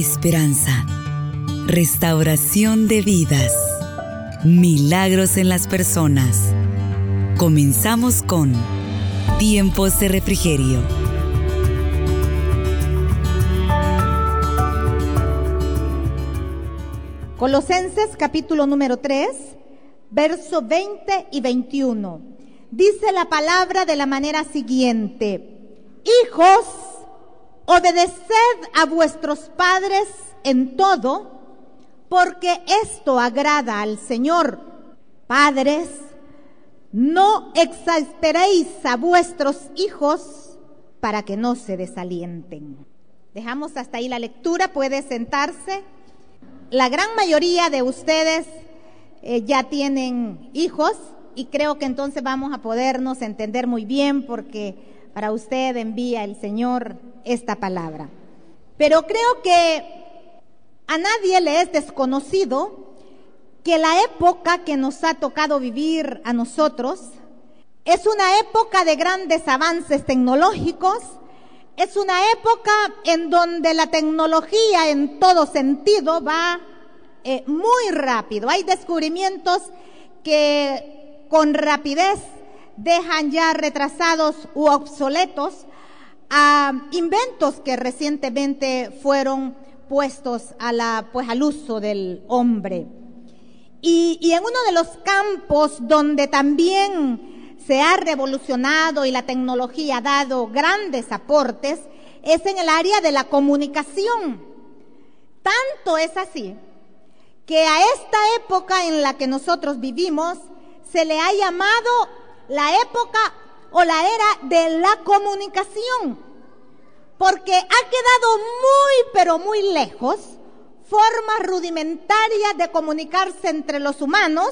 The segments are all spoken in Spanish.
esperanza, restauración de vidas, milagros en las personas. Comenzamos con Tiempos de Refrigerio. Colosenses capítulo número 3, verso 20 y 21. Dice la palabra de la manera siguiente, hijos, Obedeced a vuestros padres en todo, porque esto agrada al Señor. Padres, no exasperéis a vuestros hijos para que no se desalienten. Dejamos hasta ahí la lectura, puede sentarse. La gran mayoría de ustedes eh, ya tienen hijos y creo que entonces vamos a podernos entender muy bien porque para usted envía el Señor esta palabra. Pero creo que a nadie le es desconocido que la época que nos ha tocado vivir a nosotros es una época de grandes avances tecnológicos, es una época en donde la tecnología en todo sentido va eh, muy rápido. Hay descubrimientos que con rapidez dejan ya retrasados u obsoletos a inventos que recientemente fueron puestos a la, pues, al uso del hombre. Y, y en uno de los campos donde también se ha revolucionado y la tecnología ha dado grandes aportes es en el área de la comunicación. Tanto es así que a esta época en la que nosotros vivimos se le ha llamado la época o la era de la comunicación, porque ha quedado muy, pero muy lejos formas rudimentarias de comunicarse entre los humanos,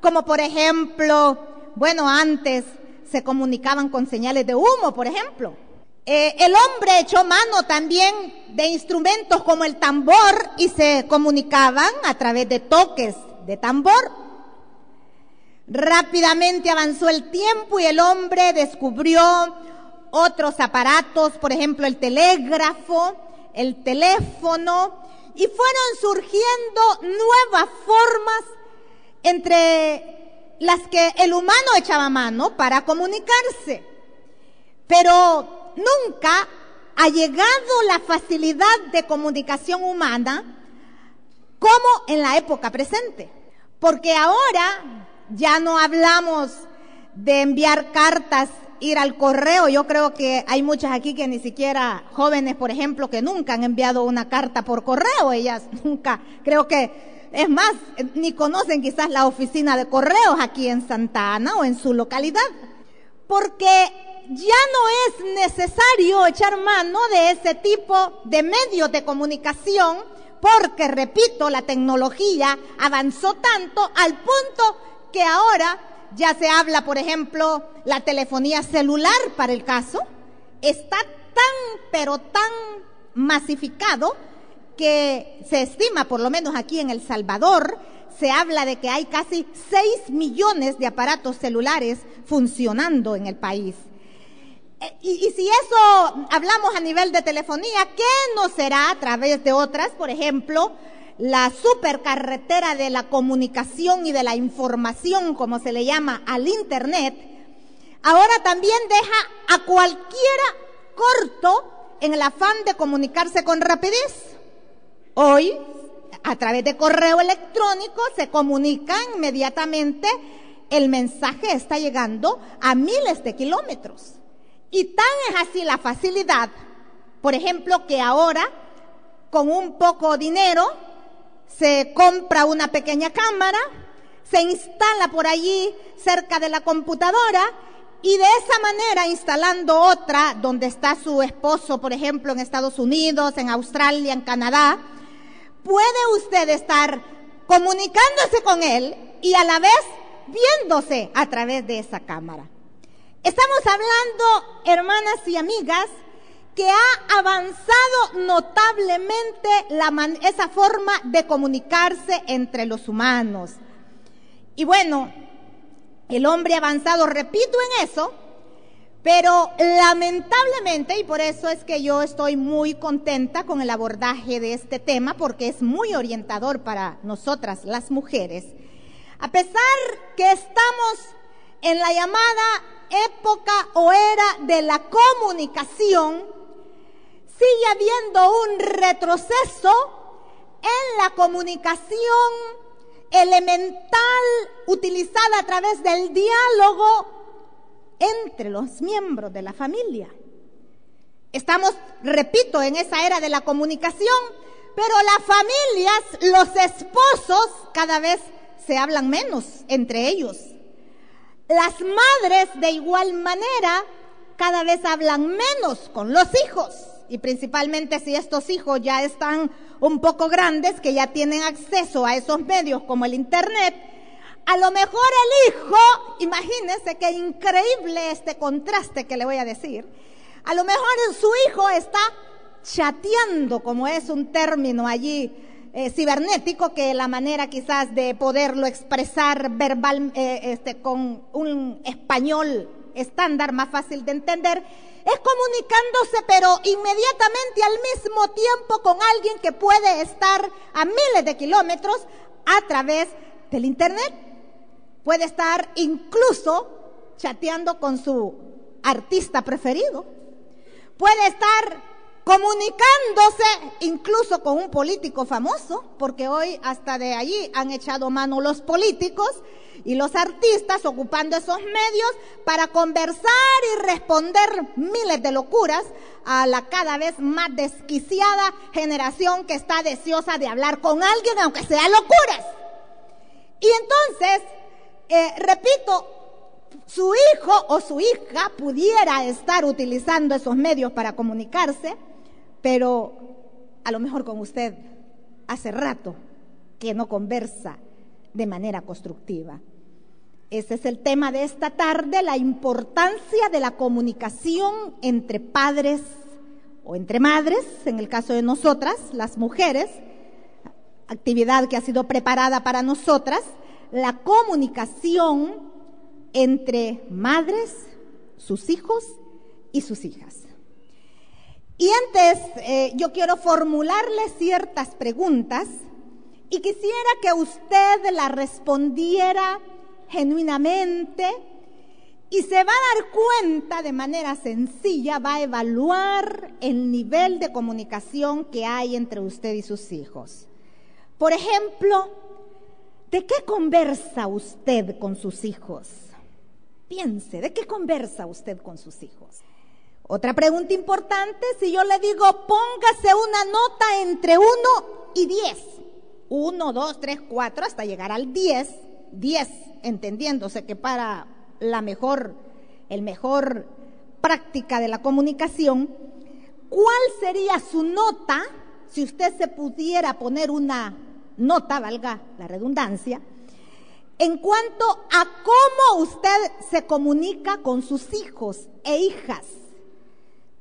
como por ejemplo, bueno, antes se comunicaban con señales de humo, por ejemplo. Eh, el hombre echó mano también de instrumentos como el tambor y se comunicaban a través de toques de tambor. Rápidamente avanzó el tiempo y el hombre descubrió otros aparatos, por ejemplo el telégrafo, el teléfono, y fueron surgiendo nuevas formas entre las que el humano echaba mano para comunicarse. Pero nunca ha llegado la facilidad de comunicación humana como en la época presente. Porque ahora ya no hablamos de enviar cartas, ir al correo. Yo creo que hay muchas aquí que ni siquiera jóvenes, por ejemplo, que nunca han enviado una carta por correo. Ellas nunca, creo que, es más, ni conocen quizás la oficina de correos aquí en Santa Ana o en su localidad. Porque ya no es necesario echar mano de ese tipo de medios de comunicación porque, repito, la tecnología avanzó tanto al punto que ahora ya se habla, por ejemplo, la telefonía celular para el caso, está tan, pero tan masificado que se estima, por lo menos aquí en El Salvador, se habla de que hay casi 6 millones de aparatos celulares funcionando en el país. Eh, y, y, si eso hablamos a nivel de telefonía, ¿qué no será a través de otras? Por ejemplo, la supercarretera de la comunicación y de la información, como se le llama al Internet, ahora también deja a cualquiera corto en el afán de comunicarse con rapidez. Hoy, a través de correo electrónico, se comunica inmediatamente, el mensaje está llegando a miles de kilómetros. Y tan es así la facilidad, por ejemplo, que ahora, con un poco dinero, se compra una pequeña cámara, se instala por allí cerca de la computadora y de esa manera, instalando otra donde está su esposo, por ejemplo, en Estados Unidos, en Australia, en Canadá, puede usted estar comunicándose con él y a la vez viéndose a través de esa cámara. Estamos hablando, hermanas y amigas, que ha avanzado notablemente esa forma de comunicarse entre los humanos. Y bueno, el hombre avanzado, repito en eso, Pero lamentablemente, y por eso es que yo estoy muy contenta con el abordaje de este tema, porque es muy orientador para nosotras las mujeres, a pesar que estamos en la llamada época o era de la comunicación, sigue habiendo un retroceso en la comunicación elemental utilizada a través del diálogo entre los miembros de la familia. Estamos, repito, en esa era de la comunicación, pero las familias, los esposos, cada vez se hablan menos entre ellos. Las madres, de igual manera, cada vez hablan menos con los hijos. Y principalmente si estos hijos ya están un poco grandes, que ya tienen acceso a esos medios como el Internet, a lo mejor el hijo, imagínense qué increíble este contraste que le voy a decir. A lo mejor su hijo está chateando, como es un término allí eh, cibernético, que la manera quizás de poderlo expresar verbal, eh, este, con un español estándar más fácil de entender, es comunicándose, pero inmediatamente al mismo tiempo con alguien que puede estar a miles de kilómetros a través del Internet. Puede estar incluso chateando con su artista preferido. Puede estar comunicándose incluso con un político famoso, porque hoy hasta de allí han echado mano los políticos y los artistas ocupando esos medios para conversar y responder miles de locuras a la cada vez más desquiciada generación que está deseosa de hablar con alguien, aunque sea locuras. Y entonces eh, repito, su hijo o su hija pudiera estar utilizando esos medios para comunicarse, pero a lo mejor con usted hace rato que no conversa de manera constructiva. Ese es el tema de esta tarde, la importancia de la comunicación entre padres o entre madres, en el caso de nosotras, las mujeres, actividad que ha sido preparada para nosotras, la comunicación entre madres, sus hijos y sus hijas. Y antes eh, yo quiero formularle ciertas preguntas y quisiera que usted la respondiera genuinamente y se va a dar cuenta de manera sencilla, va a evaluar el nivel de comunicación que hay entre usted y sus hijos. Por ejemplo, ¿De qué conversa usted con sus hijos? Piense, ¿de qué conversa usted con sus hijos? Otra pregunta importante, si yo le digo, póngase una nota entre 1 y 10. 1, 2, 3, 4, hasta llegar al 10. 10, entendiéndose que para la mejor, el mejor práctica de la comunicación, ¿cuál sería su nota si usted se pudiera poner una nota, valga la redundancia, en cuanto a cómo usted se comunica con sus hijos e hijas.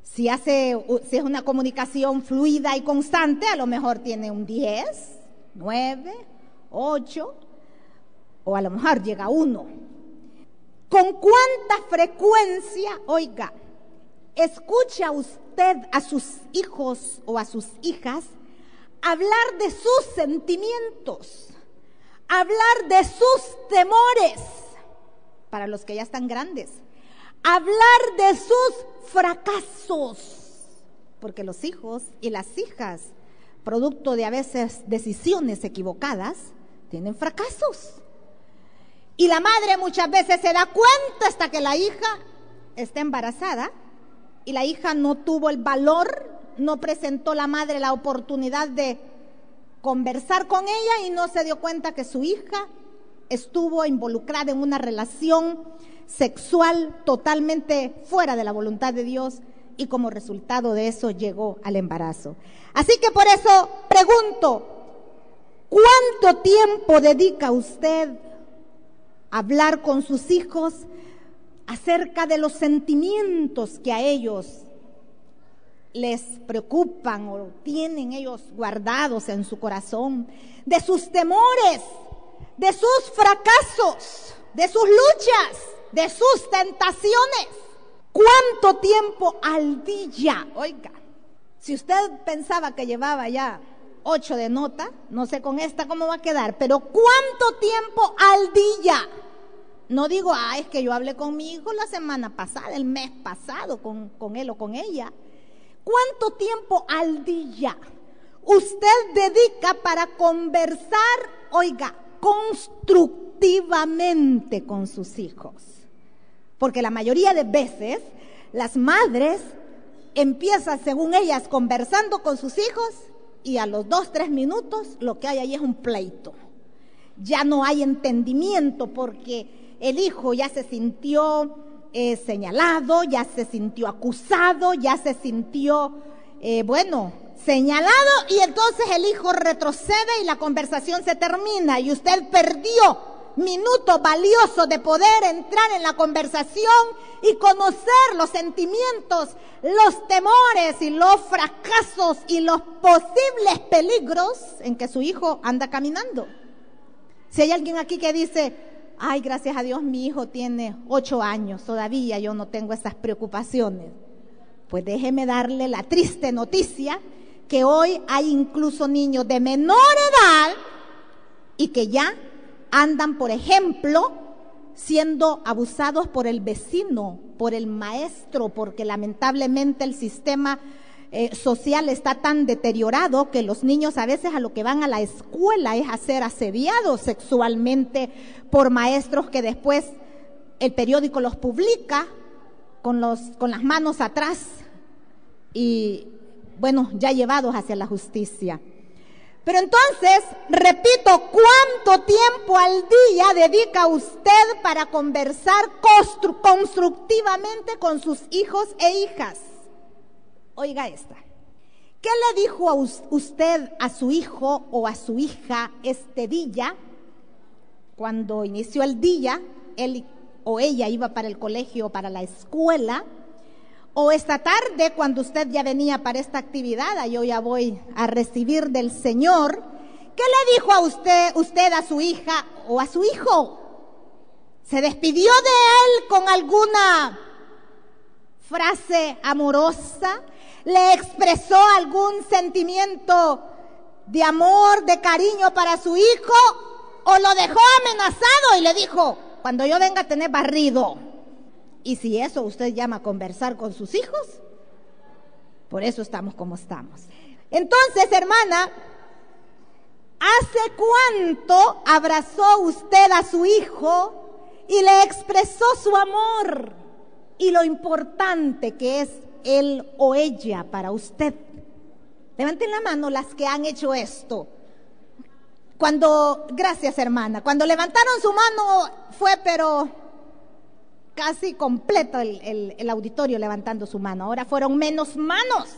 Si, hace, si es una comunicación fluida y constante, a lo mejor tiene un 10, 9, 8, o a lo mejor llega 1. ¿Con cuánta frecuencia, oiga, escucha usted a sus hijos o a sus hijas hablar de sus sentimientos, hablar de sus temores, para los que ya están grandes, hablar de sus fracasos, porque los hijos y las hijas, producto de a veces decisiones equivocadas, tienen fracasos. Y la madre muchas veces se da cuenta hasta que la hija está embarazada y la hija no tuvo el valor no presentó la madre la oportunidad de conversar con ella y no se dio cuenta que su hija estuvo involucrada en una relación sexual totalmente fuera de la voluntad de Dios y como resultado de eso llegó al embarazo. Así que por eso pregunto, ¿cuánto tiempo dedica usted hablar con sus hijos acerca de los sentimientos que a ellos les preocupan o tienen ellos guardados en su corazón, de sus temores, de sus fracasos, de sus luchas, de sus tentaciones. ¿Cuánto tiempo al día? Oiga, si usted pensaba que llevaba ya ocho de nota, no sé con esta cómo va a quedar, pero ¿cuánto tiempo al día? No digo, ah, es que yo hablé con mi hijo la semana pasada, el mes pasado, con, con él o con ella. ¿Cuánto tiempo al día usted dedica para conversar, oiga, constructivamente con sus hijos? Porque la mayoría de veces las madres empiezan, según ellas, conversando con sus hijos y a los dos, tres minutos lo que hay ahí es un pleito. Ya no hay entendimiento porque el hijo ya se sintió eh, señalado, ya se sintió acusado, ya se sintió, eh, bueno, señalado y entonces el hijo retrocede y la conversación se termina y usted perdió minuto valioso de poder entrar en la conversación y conocer los sentimientos, los temores y los fracasos y los posibles peligros en que su hijo anda caminando. Si hay alguien aquí que dice, ay, gracias a Dios mi hijo tiene ocho años, todavía yo no tengo esas preocupaciones, pues déjeme darle la triste noticia que hoy hay incluso niños de menor edad y que ya andan, por ejemplo, siendo abusados por el vecino, por el maestro, porque lamentablemente el sistema eh, social está tan deteriorado que los niños a veces a lo que van a la escuela es a ser asediados sexualmente por maestros que después el periódico los publica con, los, con las manos atrás y, bueno, ya llevados hacia la justicia. Pero entonces, repito, ¿cuánto tiempo al día dedica usted para conversar constructivamente con sus hijos e hijas? Oiga esta. ¿Qué le dijo a usted a su hijo o a su hija este día? Cuando inició el día, él o ella iba para el colegio o para la escuela o esta tarde, cuando usted ya venía para esta actividad, yo ya voy a recibir del Señor, ¿qué le dijo a usted, usted a su hija o a su hijo? ¿Se despidió de él con alguna frase amorosa? ¿Le expresó algún sentimiento de amor, de cariño para su hijo? ¿O lo dejó amenazado y le dijo, cuando yo venga a tener barrido? Y si eso usted llama conversar con sus hijos, por eso estamos como estamos. Entonces, hermana, ¿hace cuánto abrazó usted a su hijo y le expresó su amor y lo importante que es él o ella para usted? Levanten la mano las que han hecho esto. Cuando, gracias hermana, cuando levantaron su mano fue pero casi completo el, auditorio levantando su mano. Ahora fueron menos manos.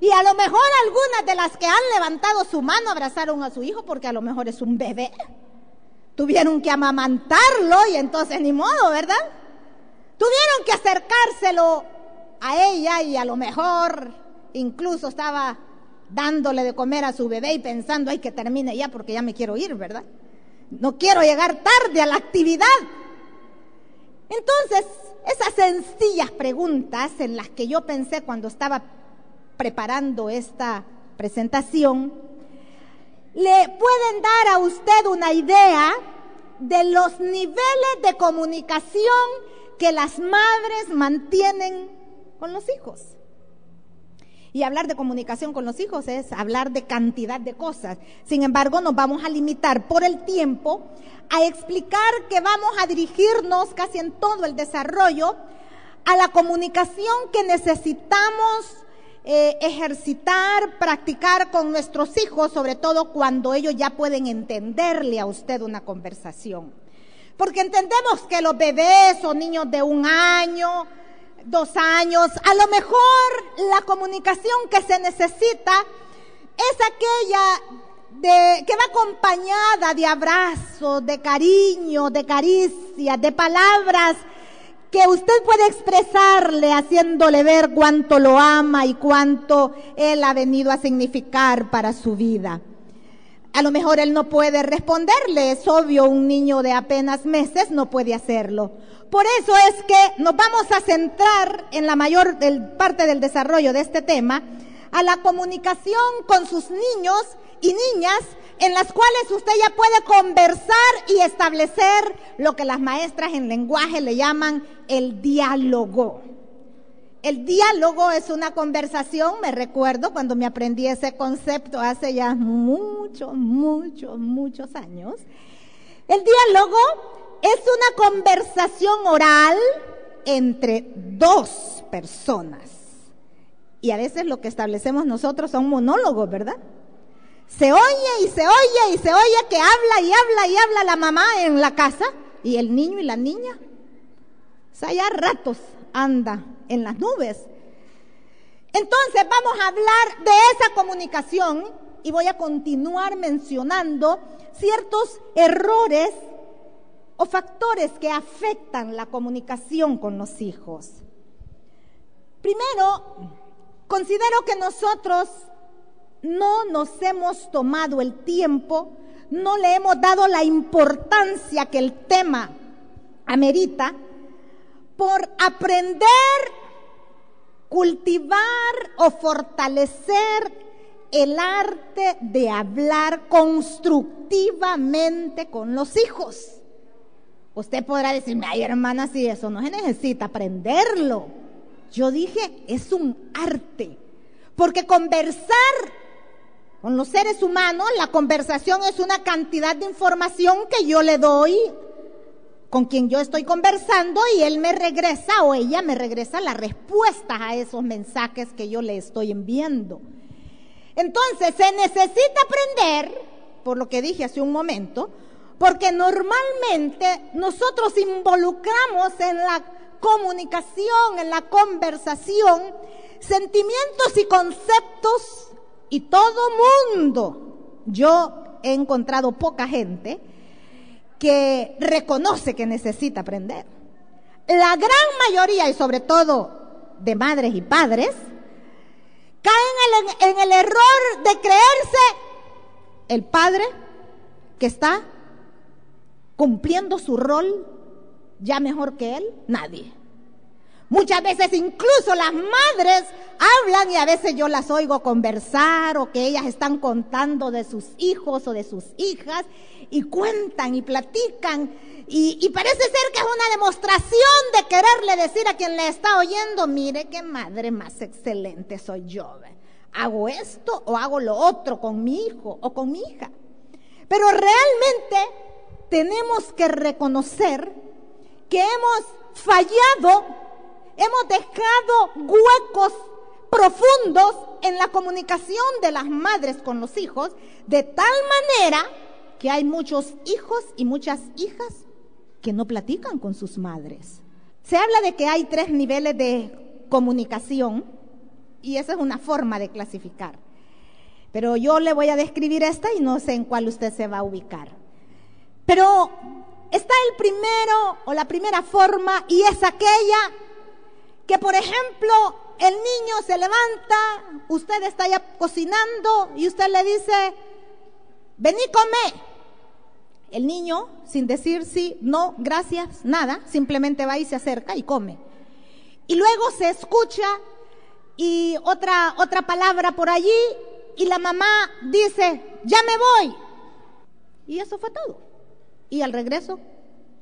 Y a lo mejor algunas de las que han levantado su mano abrazaron a su hijo porque a lo mejor es un bebé. Tuvieron que amamantarlo y entonces ni modo, ¿verdad? Tuvieron que acercárselo a ella y a lo mejor incluso estaba dándole de comer a su bebé y pensando, ay, que termine ya porque ya me quiero ir, ¿verdad? No quiero llegar tarde a la actividad. Entonces, esas sencillas preguntas en las que yo pensé cuando estaba preparando esta presentación, le pueden dar a usted una idea de los niveles de comunicación que las madres mantienen con los hijos. Y hablar de comunicación con los hijos es hablar de cantidad de cosas. Sin embargo, nos vamos a limitar por el tiempo a explicar que vamos a dirigirnos casi en todo el desarrollo a la comunicación que necesitamos eh, ejercitar, practicar con nuestros hijos, sobre todo cuando ellos ya pueden entenderle a usted una conversación. Porque entendemos que los bebés o niños de un año, dos años, a lo mejor la comunicación que se necesita es aquella de, que va acompañada de abrazos, de cariño, de caricias, de palabras que usted puede expresarle haciéndole ver cuánto lo ama y cuánto él ha venido a significar para su vida. A lo mejor él no puede responderle, es obvio, un niño de apenas meses no puede hacerlo. Por eso es que nos vamos a centrar en la mayor parte del desarrollo de este tema a la comunicación con sus niños y niñas en las cuales usted ya puede conversar y establecer lo que las maestras en lenguaje le llaman el diálogo. El diálogo es una conversación, me recuerdo cuando me aprendí ese concepto hace ya muchos, muchos, muchos años. El diálogo es una conversación oral entre dos personas. Y a veces lo que establecemos nosotros son monólogos, ¿verdad? Se oye y se oye y se oye que habla y habla y habla la mamá en la casa y el niño y la niña. O sea, ya ratos anda en las nubes. Entonces vamos a hablar de esa comunicación y voy a continuar mencionando ciertos errores o factores que afectan la comunicación con los hijos. Primero, considero que nosotros no nos hemos tomado el tiempo, no le hemos dado la importancia que el tema amerita por aprender, cultivar o fortalecer el arte de hablar constructivamente con los hijos. Usted podrá decirme, ay hermana, si eso no se necesita aprenderlo. Yo dije, es un arte, porque conversar con los seres humanos, la conversación es una cantidad de información que yo le doy con quien yo estoy conversando y él me regresa o ella me regresa la respuesta a esos mensajes que yo le estoy enviando. Entonces, se necesita aprender, por lo que dije hace un momento, porque normalmente nosotros involucramos en la comunicación, en la conversación, sentimientos y conceptos y todo mundo, yo he encontrado poca gente que reconoce que necesita aprender. La gran mayoría, y sobre todo de madres y padres, caen en el, error de creerse el padre que está cumpliendo su rol ya mejor que él, nadie. Muchas veces incluso las madres hablan y a veces yo las oigo conversar o que ellas están contando de sus hijos o de sus hijas y cuentan y platican y, parece ser que es una demostración de quererle decir a quien le está oyendo, mire qué madre más excelente soy yo. Hago esto o hago lo otro con mi hijo o con mi hija. Pero realmente tenemos que reconocer que hemos fallado Hemos dejado huecos profundos en la comunicación de las madres con los hijos, de tal manera que hay muchos hijos y muchas hijas que no platican con sus madres. Se habla de que hay tres niveles de comunicación y esa es una forma de clasificar. Pero yo le voy a describir esta y no sé en cuál usted se va a ubicar. Pero está el primero o la primera forma y es aquella que por ejemplo el niño se levanta, usted está ya cocinando y usted le dice, vení, come. El niño, sin decir sí, no, gracias, nada, simplemente va y se acerca y come. Y luego se escucha y otra, otra palabra por allí y la mamá dice, ya me voy. Y eso fue todo. Y al regreso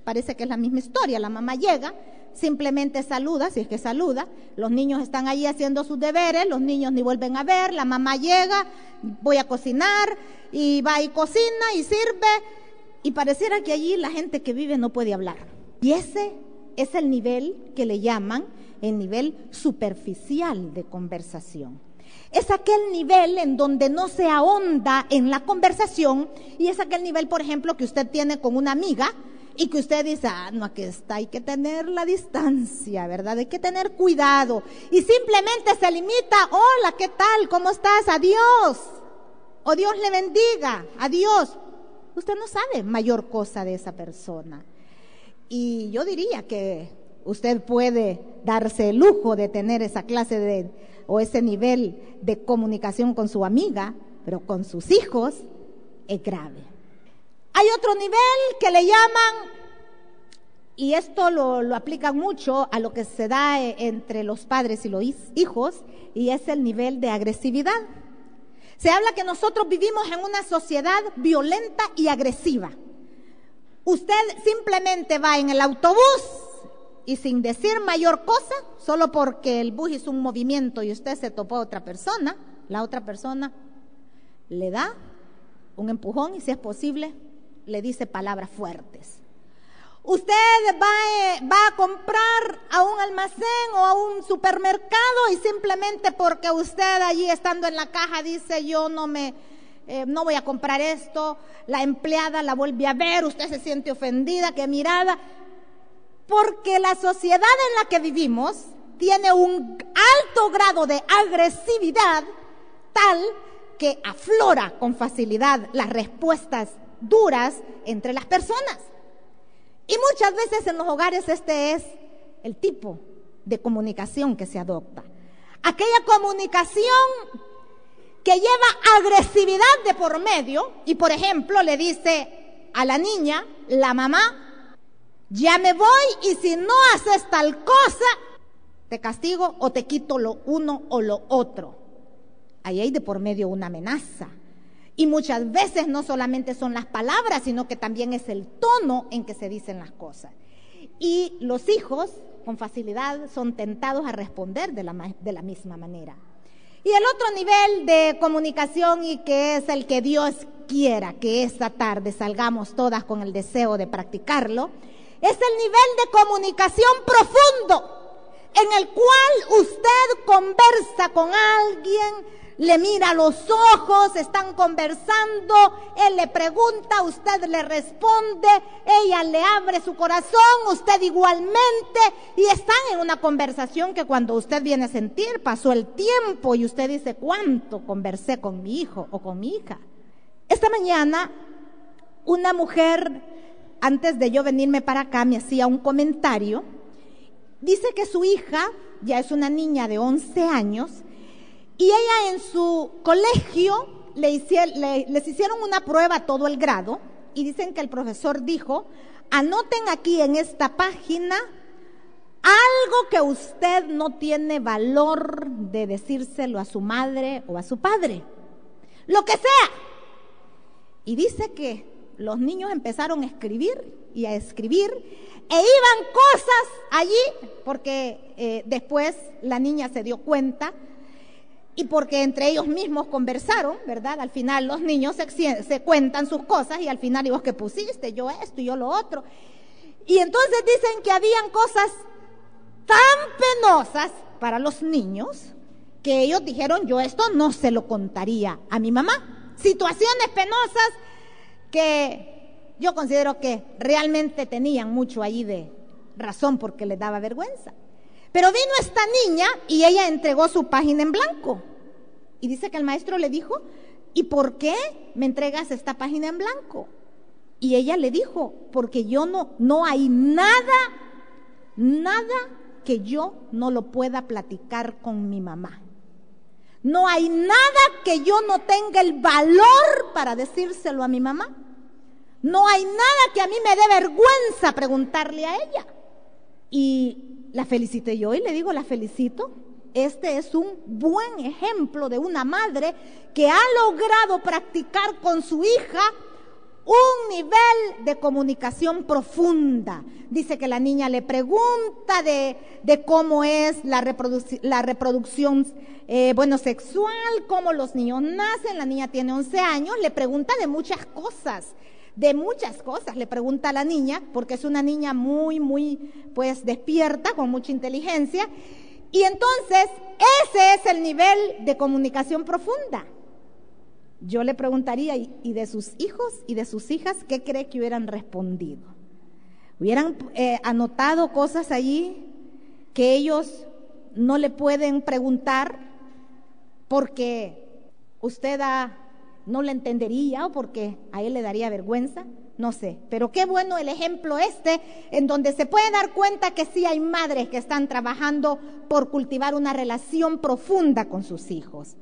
parece que es la misma historia. La mamá llega simplemente saluda, si es que saluda, los niños están allí haciendo sus deberes, los niños ni vuelven a ver, la mamá llega, voy a cocinar y va y cocina y sirve y pareciera que allí la gente que vive no puede hablar. Y ese es el nivel que le llaman el nivel superficial de conversación. Es aquel nivel en donde no se ahonda en la conversación y es aquel nivel, por ejemplo, que usted tiene con una amiga y que usted dice, ah, no, aquí está, hay que tener la distancia, ¿verdad? Hay que tener cuidado. Y simplemente se limita, hola, ¿qué tal? ¿Cómo estás? Adiós. O Dios le bendiga, adiós. Usted no sabe mayor cosa de esa persona. Y yo diría que usted puede darse el lujo de tener esa clase de, o ese nivel de comunicación con su amiga, pero con sus hijos, es grave. Hay otro nivel que le llaman, y esto lo, lo aplican mucho a lo que se da eh, entre los padres y los hijos, y es el nivel de agresividad. Se habla que nosotros vivimos en una sociedad violenta y agresiva. Usted simplemente va en el autobús y sin decir mayor cosa, solo porque el bus hizo un movimiento y usted se topó a otra persona, la otra persona le da un empujón y si es posible le dice palabras fuertes. Usted va, eh, a comprar a un almacén o a un supermercado y simplemente porque usted allí estando en la caja dice yo no me, eh, no voy a comprar esto, la empleada la vuelve a ver, usted se siente ofendida, que mirada, porque la sociedad en la que vivimos tiene un alto grado de agresividad tal que aflora con facilidad las respuestas duras entre las personas. Y muchas veces en los hogares este es el tipo de comunicación que se adopta. Aquella comunicación que lleva agresividad de por medio y por ejemplo le dice a la niña, la mamá, ya me voy y si no haces tal cosa, te castigo o te quito lo uno o lo otro. Ahí hay de por medio una amenaza. Y muchas veces no solamente son las palabras, sino que también es el tono en que se dicen las cosas. Y los hijos, con facilidad, son tentados a responder de la, de la misma manera. Y el otro nivel de comunicación y que es el que Dios quiera que esta tarde salgamos todas con el deseo de practicarlo, es el nivel de comunicación profundo en el cual usted conversa con alguien, le mira los ojos, están conversando, él le pregunta, usted le responde, ella le abre su corazón, usted igualmente, y están en una conversación que cuando usted viene a sentir, pasó el tiempo y usted dice, ¿cuánto conversé con mi hijo o con mi hija? Esta mañana, una mujer, antes de yo venirme para acá, me hacía un comentario, dice que su hija, ya es una niña de 11 años, y ella en su colegio le les hicieron una prueba todo el grado y dicen que el profesor dijo, anoten aquí en esta página algo que usted no tiene valor de decírselo a su madre o a su padre. Lo que sea. Y dice que los niños empezaron a escribir y a escribir e iban cosas allí, porque eh, después la niña se dio cuenta y porque entre ellos mismos conversaron, ¿verdad? Al final los niños se, cuentan sus cosas y al final digo, que pusiste? Yo esto y yo lo otro. Y entonces dicen que habían cosas tan penosas para los niños que ellos dijeron, yo esto no se lo contaría a mi mamá. Situaciones penosas que yo considero que realmente tenían mucho ahí de razón porque les daba vergüenza. Pero vino esta niña y ella entregó su página en blanco. Y dice que el maestro le dijo, ¿y por qué me entregas esta página en blanco? Y ella le dijo, porque yo no, no hay nada, nada que yo no lo pueda platicar con mi mamá. No hay nada que yo no tenga el valor para decírselo a mi mamá. No hay nada que a mí me dé vergüenza preguntarle a ella. Y la felicité yo y le digo, la felicito. Este es un buen ejemplo de una madre que ha logrado practicar con su hija un nivel de comunicación profunda. Dice que la niña le pregunta de, cómo es la, la reproducción eh, bueno, sexual, cómo los niños nacen. La niña tiene 11 años, le pregunta de muchas cosas de muchas cosas, le pregunta a la niña, porque es una niña muy, muy, pues despierta, con mucha inteligencia. Y entonces, ese es el nivel de comunicación profunda. Yo le preguntaría, ¿y de sus hijos y de sus hijas qué cree que hubieran respondido? ¿Hubieran eh, anotado cosas allí que ellos no le pueden preguntar porque usted ha no le entendería o porque a él le daría vergüenza, no sé. Pero qué bueno el ejemplo este, en donde se puede dar cuenta que sí hay madres que están trabajando por cultivar una relación profunda con sus hijos.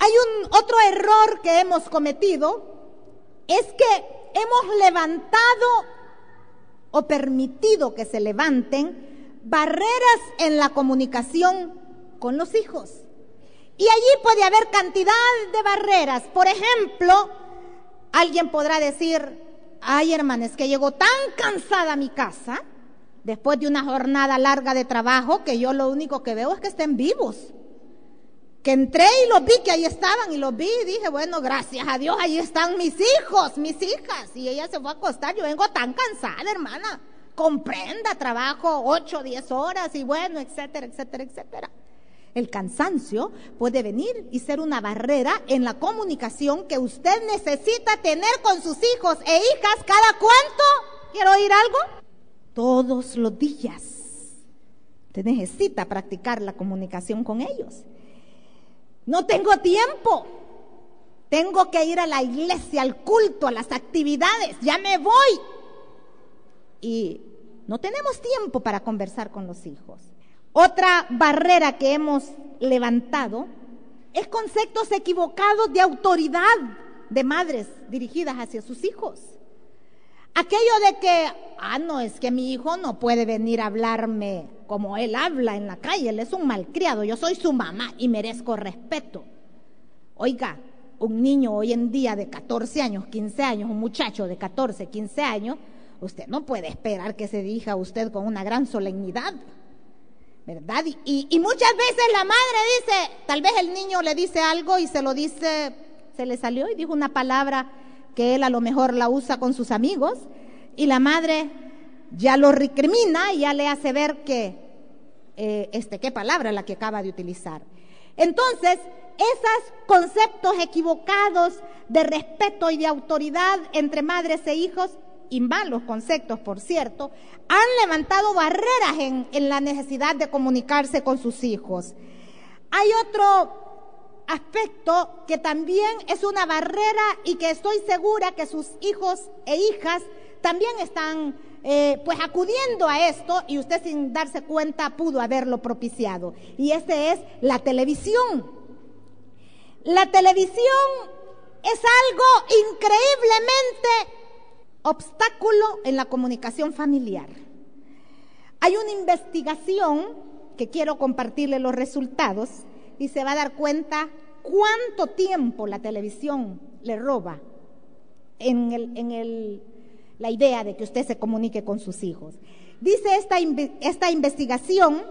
Hay un otro error que hemos cometido es que hemos levantado o permitido que se levanten barreras en la comunicación con los hijos. Y allí puede haber cantidad de barreras. Por ejemplo, alguien podrá decir, ay hermana, es que llego tan cansada a mi casa después de una jornada larga de trabajo que yo lo único que veo es que estén vivos. Que entré y los vi que ahí estaban y los vi y dije, bueno, gracias a Dios, ahí están mis hijos, mis hijas. Y ella se fue a acostar, yo vengo tan cansada, hermana. Comprenda, trabajo 8, 10 horas y bueno, etcétera, etcétera, etcétera. El cansancio puede venir y ser una barrera en la comunicación que usted necesita tener con sus hijos e hijas cada cuánto. ¿Quiero oír algo? Todos los días. Usted necesita practicar la comunicación con ellos. No tengo tiempo. Tengo que ir a la iglesia, al culto, a las actividades. Ya me voy. Y no tenemos tiempo para conversar con los hijos. Otra barrera que hemos levantado es conceptos equivocados de autoridad de madres dirigidas hacia sus hijos. Aquello de que, ah, no, es que mi hijo no puede venir a hablarme como él habla en la calle, él es un malcriado, yo soy su mamá y merezco respeto. Oiga, un niño hoy en día de 14 años, 15 años, un muchacho de 14, 15 años, usted no puede esperar que se dirija a usted con una gran solemnidad. ¿verdad? Y, muchas veces la madre dice, tal vez el niño le dice algo y se lo dice, se le salió y dijo una palabra que él a lo mejor la usa con sus amigos y la madre ya lo recrimina y ya le hace ver que, eh, este, qué palabra la que acaba de utilizar. Entonces, esos conceptos equivocados de respeto y de autoridad entre madres e hijos y malos conceptos, por cierto, han levantado barreras en, en, la necesidad de comunicarse con sus hijos. Hay otro aspecto que también es una barrera y que estoy segura que sus hijos e hijas también están eh, pues acudiendo a esto y usted sin darse cuenta pudo haberlo propiciado. Y ese es la televisión. La televisión es algo increíblemente obstáculo en la comunicación familiar. Hay una investigación que quiero compartirle los resultados y se va a dar cuenta cuánto tiempo la televisión le roba en, el, la idea de que usted se comunique con sus hijos. Dice esta, esta investigación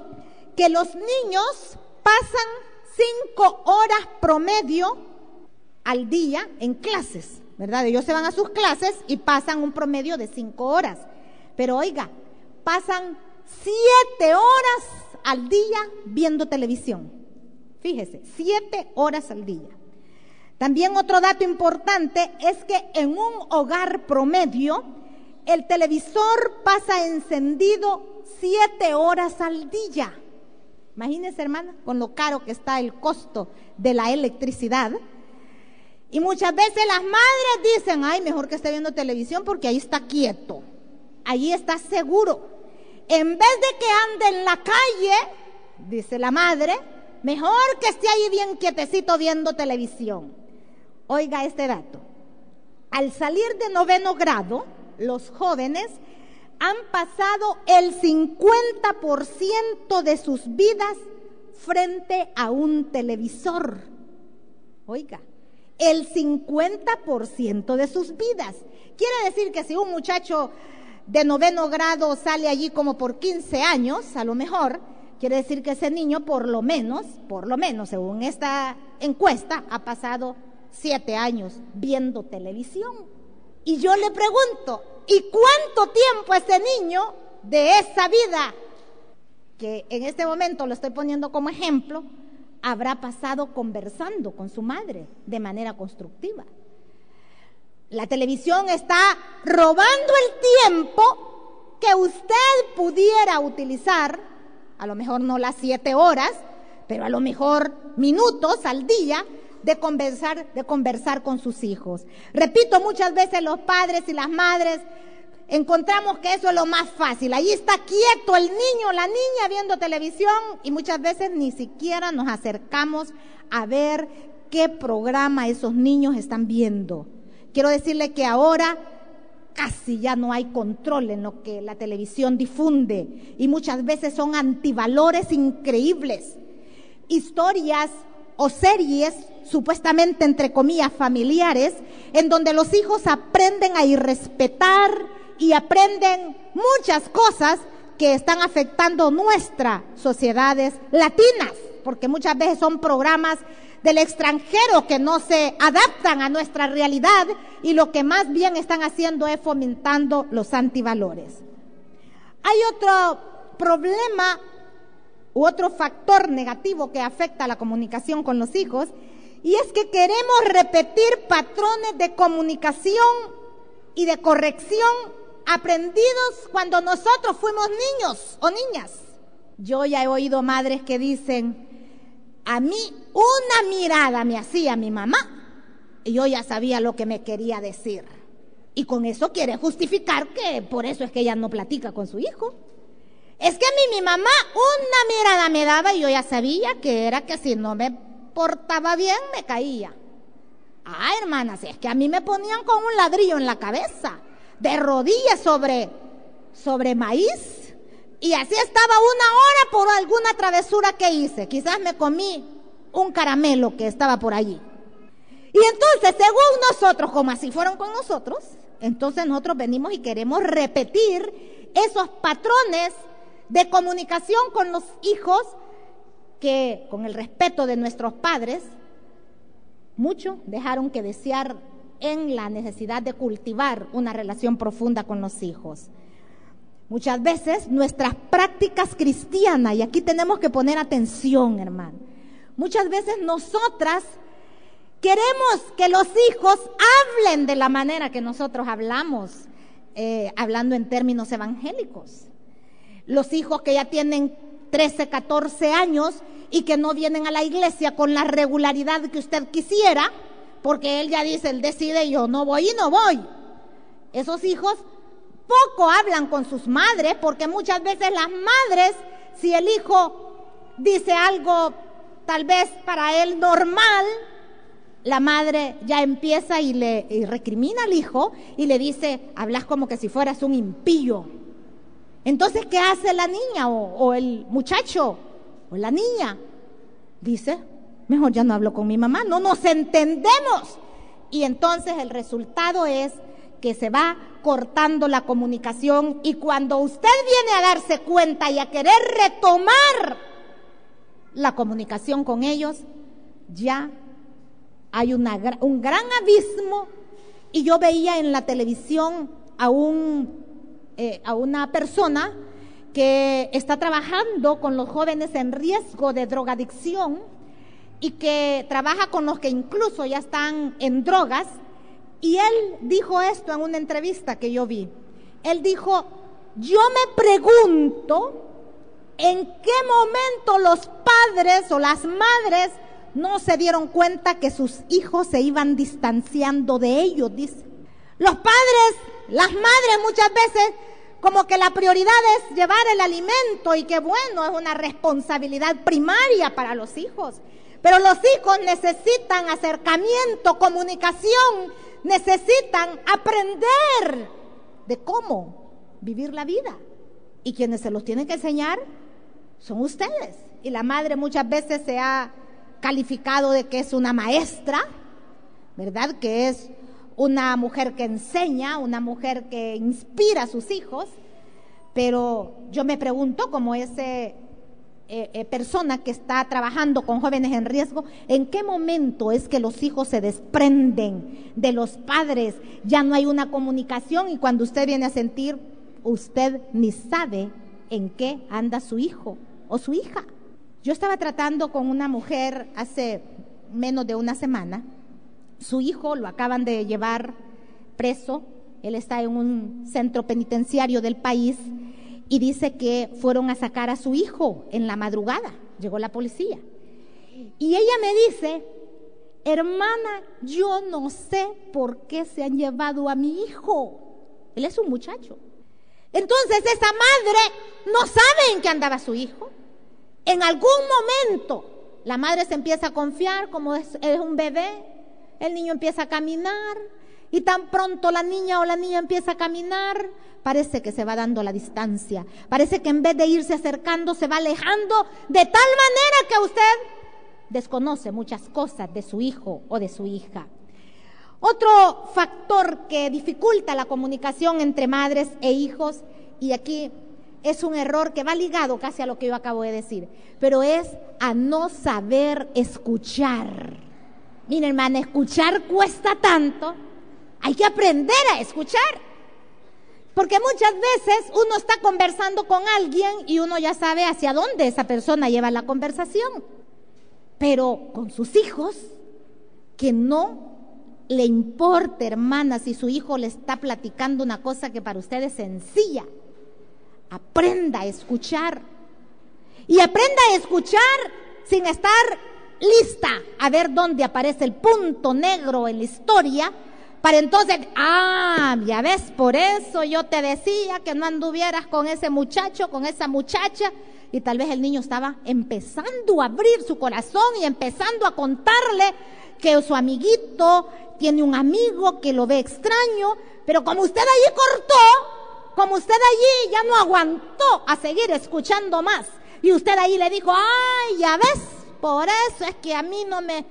que los niños pasan cinco horas promedio al día en clases. ¿verdad? Ellos se van a sus clases y pasan un promedio de cinco horas. Pero oiga, pasan siete horas al día viendo televisión. Fíjese, siete horas al día. También otro dato importante es que en un hogar promedio el televisor pasa encendido siete horas al día. Imagínense, hermana, con lo caro que está el costo de la electricidad. Y muchas veces las madres dicen, ay, mejor que esté viendo televisión porque ahí está quieto, ahí está seguro. En vez de que ande en la calle, dice la madre, mejor que esté ahí bien quietecito viendo televisión. Oiga este dato. Al salir de noveno grado, los jóvenes han pasado el 50% de sus vidas frente a un televisor. Oiga, el 50% de sus vidas. Quiere decir que si un muchacho de noveno grado sale allí como por 15 años, a lo mejor, quiere decir que ese niño por lo menos, por lo menos según esta encuesta, ha pasado siete años viendo televisión. Y yo le pregunto, ¿y cuánto tiempo ese niño de esa vida, que en este momento lo estoy poniendo como ejemplo, habrá pasado conversando con su madre de manera constructiva. La televisión está robando el tiempo que usted pudiera utilizar, a lo mejor no las siete horas, pero a lo mejor minutos al día de conversar, de conversar con sus hijos. Repito, muchas veces los padres y las madres encontramos que eso es lo más fácil. Allí está quieto el niño, la niña viendo televisión y muchas veces ni siquiera nos acercamos a ver qué programa esos niños están viendo. Quiero decirle que ahora casi ya no hay control en lo que la televisión difunde y muchas veces son antivalores increíbles. Historias o series supuestamente entre comillas familiares en donde los hijos aprenden a irrespetar y aprenden muchas cosas que están afectando nuestras sociedades latinas, porque muchas veces son programas del extranjero que no se adaptan a nuestra realidad y lo que más bien están haciendo es fomentando los antivalores. Hay otro problema u otro factor negativo que afecta a la comunicación con los hijos y es que queremos repetir patrones de comunicación y de corrección aprendidos cuando nosotros fuimos niños o niñas. Yo ya he oído madres que dicen, a mí una mirada me hacía mi mamá y yo ya sabía lo que me quería decir. Y con eso quiere justificar que por eso es que ella no platica con su hijo. Es que a mí mi mamá una mirada me daba y yo ya sabía que era que si no me portaba bien me caía. Ah, hermana, si es que a mí me ponían con un ladrillo en la cabeza, de rodillas sobre, sobre maíz y así estaba una hora por alguna travesura que hice. Quizás me comí un caramelo que estaba por allí. Y entonces, según nosotros, como así fueron con nosotros, entonces nosotros venimos y queremos repetir esos patrones de comunicación con los hijos que, con el respeto de nuestros padres, muchos dejaron que desear en la necesidad de cultivar una relación profunda con los hijos. Muchas veces nuestras prácticas cristianas, y aquí tenemos que poner atención, hermano, muchas veces nosotras queremos que los hijos hablen de la manera que nosotros hablamos, eh, hablando en términos evangélicos. Los hijos que ya tienen 13, 14 años y que no vienen a la iglesia con la regularidad que usted quisiera, porque él ya dice, él decide, yo no voy y no voy. Esos hijos poco hablan con sus madres, porque muchas veces las madres, si el hijo dice algo tal vez para él normal, la madre ya empieza y le recrimina al hijo y le dice, hablas como que si fueras un impío. Entonces, ¿qué hace la niña o, o el muchacho o la niña? Dice, mejor ya no hablo con mi mamá, no nos entendemos. Y entonces el resultado es que se va cortando la comunicación y cuando usted viene a darse cuenta y a querer retomar la comunicación con ellos, ya hay un gran abismo. Y yo veía en la televisión a, un, eh, a una persona que está trabajando con los jóvenes en riesgo de drogadicción y que trabaja con los que incluso ya están en drogas y él dijo esto en una entrevista que yo vi. Él dijo, yo me pregunto en qué momento los padres o las madres no se dieron cuenta que sus hijos se iban distanciando de ellos, dice. Los padres, las madres muchas veces como que la prioridad es llevar el alimento y que bueno, es una responsabilidad primaria para los hijos. Pero los hijos necesitan acercamiento, comunicación, necesitan aprender de cómo vivir la vida. Y quienes se los tienen que enseñar son ustedes. Y la madre muchas veces se ha calificado de que es una maestra, ¿verdad? Que es una mujer que enseña, una mujer que inspira a sus hijos. Pero yo me pregunto, como ese eh, eh, persona que está trabajando con jóvenes en riesgo, ¿en qué momento es que los hijos se desprenden de los padres? Ya no hay una comunicación y cuando usted viene a sentir, usted ni sabe en qué anda su hijo o su hija. Yo estaba tratando con una mujer hace menos de una semana. Su hijo lo acaban de llevar preso. Él está en un centro penitenciario del país y dice que fueron a sacar a su hijo en la madrugada. Llegó la policía. Y ella me dice, hermana, yo no sé por qué se han llevado a mi hijo. Él es un muchacho. Entonces esa madre no sabe en qué andaba su hijo. En algún momento la madre se empieza a confiar como es, es un bebé. El niño empieza a caminar Y tan pronto la niña o la niña empieza a caminar, parece que se va dando la distancia. Parece que en vez de irse acercando, se va alejando de tal manera que usted desconoce muchas cosas de su hijo o de su hija. Otro factor que dificulta la comunicación entre madres e hijos, y aquí es un error que va ligado casi a lo que yo acabo de decir, pero es a no saber escuchar. Miren, hermana, escuchar cuesta tanto, hay que aprender a escuchar. Porque muchas veces uno está conversando con alguien y uno ya sabe hacia dónde esa persona lleva la conversación. Pero con sus hijos, que no le importe, hermana, si su hijo le está platicando una cosa que para usted es sencilla. Aprenda a escuchar. Y aprenda a escuchar sin estar lista a ver dónde aparece el punto negro en la historia. Para entonces, ah, ya ves, por eso yo te decía que no anduvieras con ese muchacho, con esa muchacha, y tal vez el niño estaba empezando a abrir su corazón y empezando a contarle que su amiguito tiene un amigo que lo ve extraño, pero como usted allí cortó, como usted allí ya no aguantó a seguir escuchando más, y usted ahí le dijo, ay, ya ves, por eso es que a mí no me,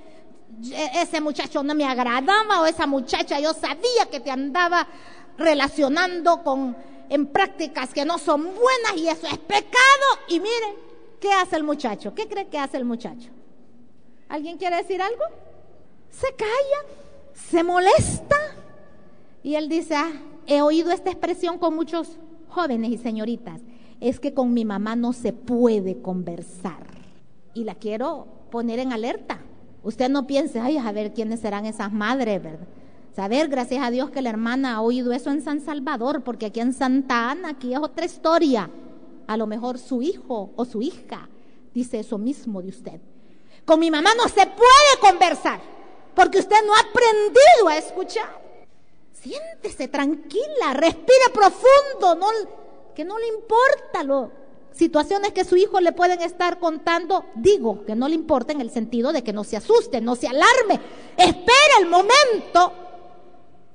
ese muchacho no me agradaba o esa muchacha yo sabía que te andaba relacionando con en prácticas que no son buenas y eso es pecado. Y miren, ¿qué hace el muchacho? ¿Qué cree que hace el muchacho? ¿Alguien quiere decir algo? Se calla, se molesta. Y él dice, ah, he oído esta expresión con muchos jóvenes y señoritas. Es que con mi mamá no se puede conversar. Y la quiero poner en alerta. Usted no piense, ay, a ver quiénes serán esas madres, ¿verdad? Saber, gracias a Dios, que la hermana ha oído eso en San Salvador, porque aquí en Santa Ana, aquí es otra historia. A lo mejor su hijo o su hija dice eso mismo de usted. Con mi mamá no se puede conversar, porque usted no ha aprendido a escuchar. Siéntese tranquila, respire profundo, no, que no le importa lo, situaciones que su hijo le pueden estar contando, digo que no le importa en el sentido de que no se asuste, no se alarme, espera el momento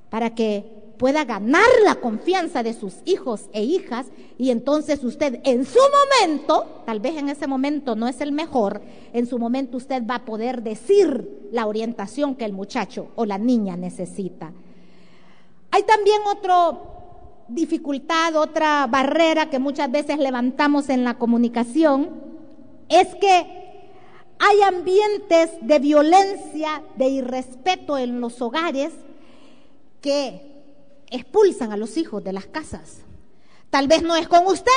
para que pueda ganar la confianza de sus hijos e hijas y entonces usted en su momento, tal vez en ese momento no es el mejor, en su momento usted va a poder decir la orientación que el muchacho o la niña necesita. Hay también otro dificultad, otra barrera que muchas veces levantamos en la comunicación, es que hay ambientes de violencia, de irrespeto en los hogares que expulsan a los hijos de las casas. Tal vez no es con usted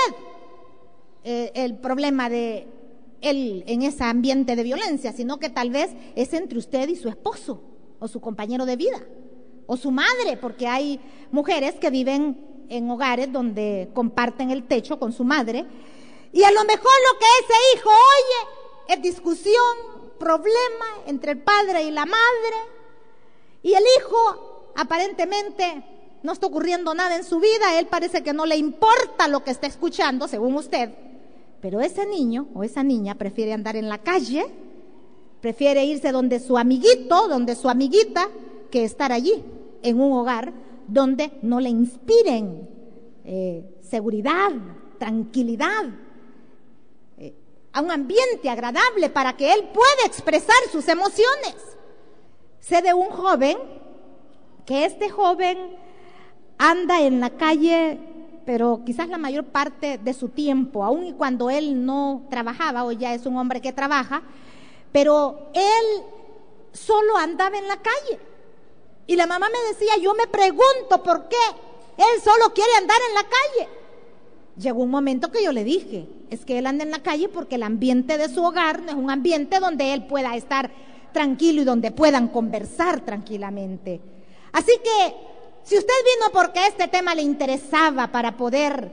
eh, el problema de él en ese ambiente de violencia, sino que tal vez es entre usted y su esposo o su compañero de vida o su madre, porque hay mujeres que viven en hogares donde comparten el techo con su madre. Y a lo mejor lo que ese hijo oye es discusión, problema entre el padre y la madre. Y el hijo aparentemente no está ocurriendo nada en su vida, él parece que no le importa lo que está escuchando, según usted, pero ese niño o esa niña prefiere andar en la calle, prefiere irse donde su amiguito, donde su amiguita, que estar allí, en un hogar donde no le inspiren eh, seguridad, tranquilidad, eh, a un ambiente agradable para que él pueda expresar sus emociones. Sé de un joven que este joven anda en la calle, pero quizás la mayor parte de su tiempo, aun y cuando él no trabajaba, o ya es un hombre que trabaja, pero él solo andaba en la calle. Y la mamá me decía, yo me pregunto por qué él solo quiere andar en la calle. Llegó un momento que yo le dije, es que él anda en la calle porque el ambiente de su hogar no es un ambiente donde él pueda estar tranquilo y donde puedan conversar tranquilamente. Así que si usted vino porque este tema le interesaba para poder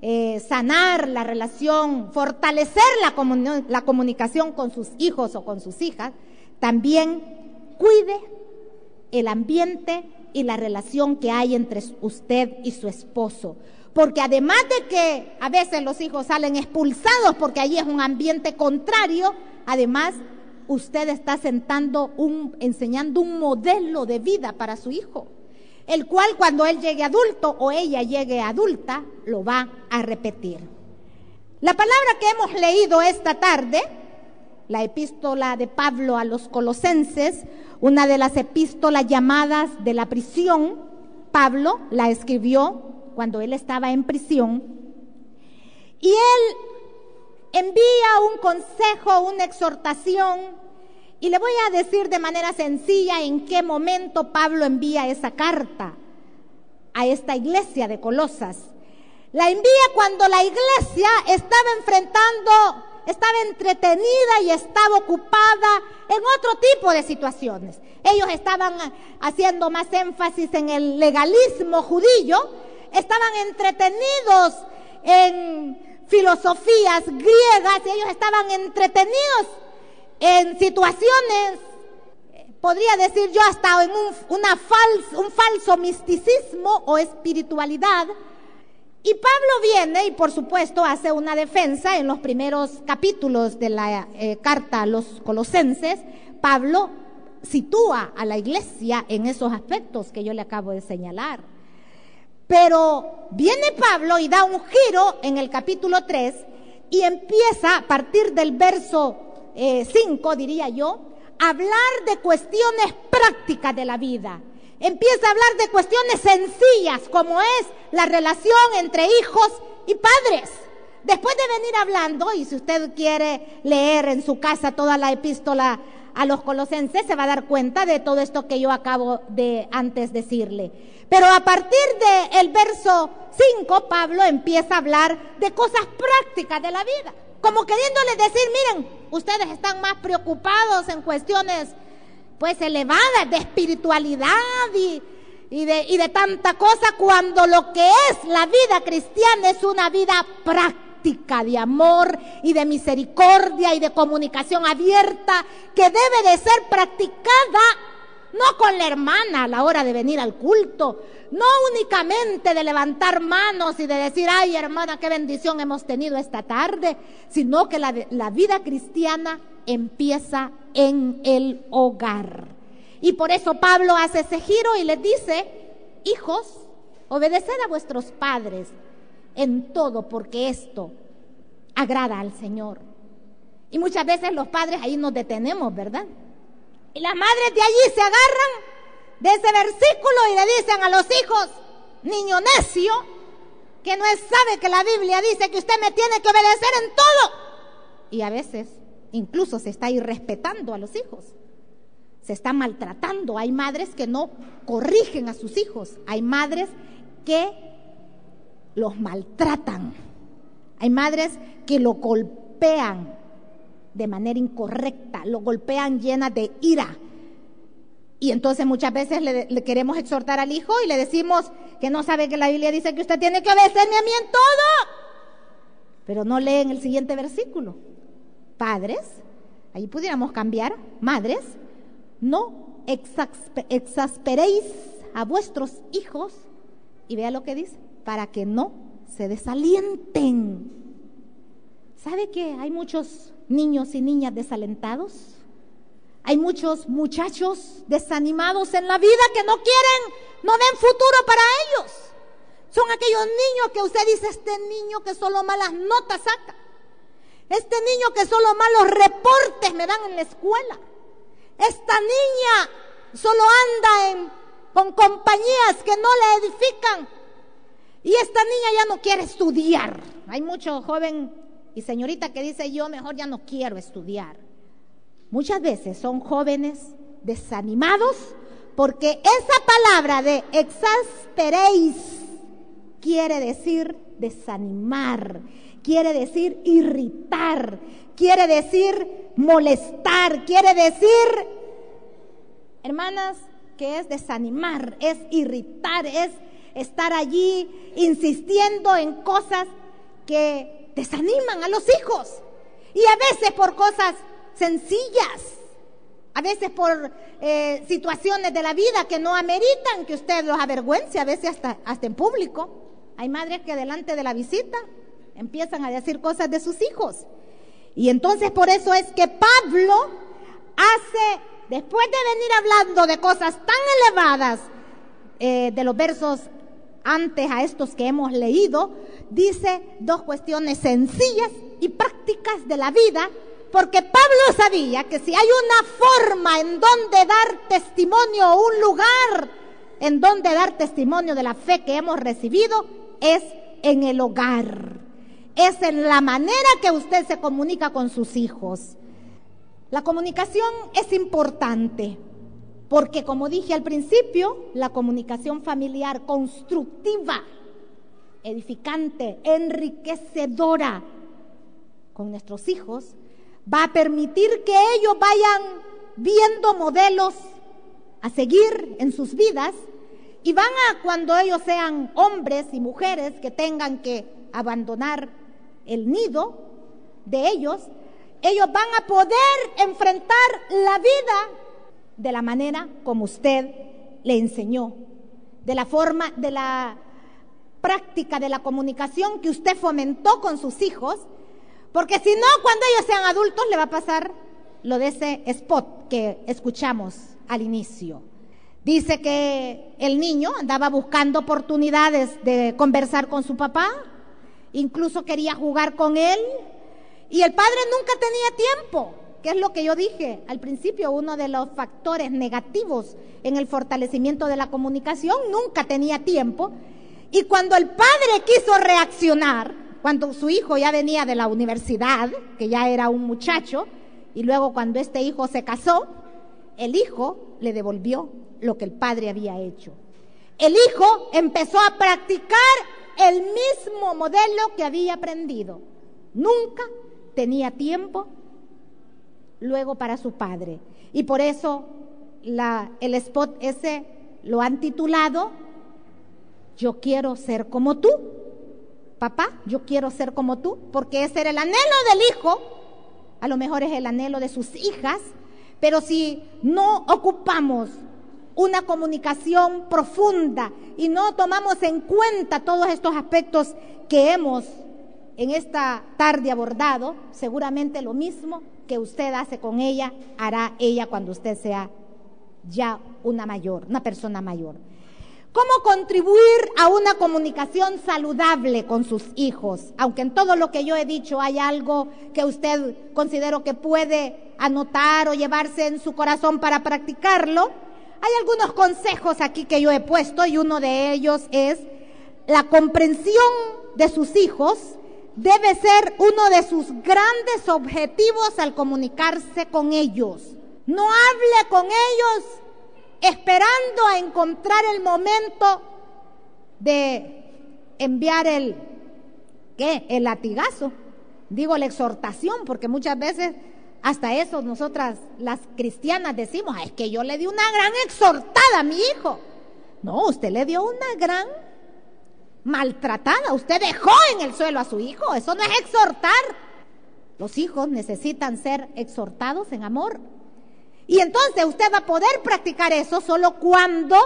eh, sanar la relación, fortalecer la, la comunicación con sus hijos o con sus hijas, también cuide el ambiente y la relación que hay entre usted y su esposo. Porque además de que a veces los hijos salen expulsados porque allí es un ambiente contrario, además usted está sentando un, enseñando un modelo de vida para su hijo. el cual cuando él llegue adulto o ella llegue adulta, lo va a repetir. La palabra que hemos leído esta tarde, la epístola de Pablo a los colosenses, una de las epístolas llamadas de la prisión, Pablo la escribió cuando él estaba en prisión, y él envía un consejo, una exhortación, y le voy a decir de manera sencilla en qué momento Pablo envía esa carta a esta iglesia de Colosas. La envía cuando la iglesia estaba enfrentando, estaba entretenida y estaba ocupada en otro tipo de situaciones. Ellos estaban haciendo más énfasis en el legalismo judío, estaban entretenidos en filosofías griegas, ellos estaban entretenidos en situaciones, podría decir yo, hasta en un, una un falso misticismo o espiritualidad. Y Pablo viene y por supuesto hace una defensa en los primeros capítulos de la eh, carta a los colosenses. Pablo sitúa a la iglesia en esos aspectos que yo le acabo de señalar. Pero viene Pablo y da un giro en el capítulo 3 y empieza a partir del verso 5, eh, diría yo, a hablar de cuestiones prácticas de la vida. Empieza a hablar de cuestiones sencillas como es la relación entre hijos y padres. Después de venir hablando, y si usted quiere leer en su casa toda la epístola a los colosenses, se va a dar cuenta de todo esto que yo acabo de antes decirle. Pero a partir del verso 5, Pablo empieza a hablar de cosas prácticas de la vida. Como queriéndole decir, miren, ustedes están más preocupados en cuestiones pues elevadas de espiritualidad y, de, y de tanta cosa cuando lo que es la vida cristiana es una vida práctica de amor y de misericordia y de comunicación abierta que debe de ser practicada no con la hermana a la hora de venir al culto, no únicamente de levantar manos y de decir, ay hermana, qué bendición hemos tenido esta tarde, sino que la, la vida cristiana empieza en el hogar. Y por eso Pablo hace ese giro y les dice, hijos, obedeced a vuestros padres en todo, porque esto agrada al Señor. Y muchas veces los padres ahí nos detenemos, ¿verdad? Y las madres de allí se agarran de ese versículo y le dicen a los hijos, niño necio, que no sabe que la Biblia dice que usted me tiene que obedecer en todo. Y a veces incluso se está irrespetando a los hijos. Se está maltratando. Hay madres que no corrigen a sus hijos. Hay madres que los maltratan. Hay madres que lo golpean de manera incorrecta, lo golpean llena de ira. Y entonces muchas veces le, queremos exhortar al hijo y le decimos que no sabe que la Biblia dice que usted tiene que obedecerme a mí en todo. Pero no leen el siguiente versículo. Padres, ahí pudiéramos cambiar, madres, no exasperéis a vuestros hijos, y vea lo que dice, para que no se desalienten. ¿Sabe que hay muchos niños y niñas desalentados. Hay muchos muchachos desanimados en la vida que no quieren, no ven futuro para ellos. Son aquellos niños que usted dice, este niño que solo malas notas saca. Este niño que solo malos reportes me dan en la escuela. Esta niña solo anda con compañías que no le edifican. Y esta niña ya no quiere estudiar. Hay mucho joven y señorita que dice yo mejor ya no quiero estudiar. Muchas veces son jóvenes desanimados porque esa palabra de exasperéis quiere decir desanimar, quiere decir irritar, quiere decir molestar, quiere decir, hermanas, que es desanimar, es irritar, es estar allí insistiendo en cosas que desaniman a los hijos. Y a veces por cosas sencillas, a veces por eh, situaciones de la vida que no ameritan que usted los avergüence, a veces hasta, hasta en público. Hay madres que delante de la visita empiezan a decir cosas de sus hijos. Y entonces por eso es que Pablo hace, después de venir hablando de cosas tan elevadas, eh, de los versos antes a estos que hemos leído, dice dos cuestiones sencillas y prácticas de la vida, porque Pablo sabía que si hay una forma en donde dar testimonio, un lugar en donde dar testimonio de la fe que hemos recibido, es en el hogar. Es en la manera que usted se comunica con sus hijos. La comunicación es importante porque, como dije al principio, la comunicación familiar constructiva, edificante, enriquecedora con nuestros hijos va a permitir que ellos vayan viendo modelos a seguir en sus vidas y van a, cuando ellos sean hombres y mujeres que tengan que abandonar el nido de ellos, ellos van a poder enfrentar la vida de la manera como usted le enseñó, de la forma, de la práctica de la comunicación que usted fomentó con sus hijos, porque si no, cuando ellos sean adultos le va a pasar lo de ese spot que escuchamos al inicio. Dice que el niño andaba buscando oportunidades de conversar con su papá, incluso quería jugar con él, y el padre nunca tenía tiempo, que es lo que yo dije al principio, uno de los factores negativos en el fortalecimiento de la comunicación, nunca tenía tiempo. Y cuando el padre quiso reaccionar, cuando su hijo ya venía de la universidad, que ya era un muchacho, y luego cuando este hijo se casó, el hijo le devolvió lo que el padre había hecho. El hijo empezó a practicar el mismo modelo que había aprendido. Nunca tenía tiempo luego para su padre. Y por eso la, el spot ese lo han titulado Yo quiero ser como tú. Papá, yo quiero ser como tú, porque ese era el anhelo del hijo, a lo mejor es el anhelo de sus hijas, pero si no ocupamos una comunicación profunda y no tomamos en cuenta todos estos aspectos que hemos en esta tarde abordado, seguramente lo mismo que usted hace con ella, hará ella cuando usted sea ya una mayor, una persona mayor. ¿Cómo contribuir a una comunicación saludable con sus hijos? Aunque en todo lo que yo he dicho hay algo que usted considero que puede anotar o llevarse en su corazón para practicarlo, hay algunos consejos aquí que yo he puesto y uno de ellos es la comprensión de sus hijos debe ser uno de sus grandes objetivos al comunicarse con ellos. No hable con ellos esperando a encontrar el momento de enviar el ¿qué? El latigazo. Digo la exhortación porque muchas veces hasta eso nosotras las cristianas decimos, es que yo le di una gran exhortada a mi hijo. No, usted le dio una gran maltratada. Usted dejó en el suelo a su hijo. Eso no es exhortar. Los hijos necesitan ser exhortados en amor. Y entonces usted va a poder practicar eso solo cuando,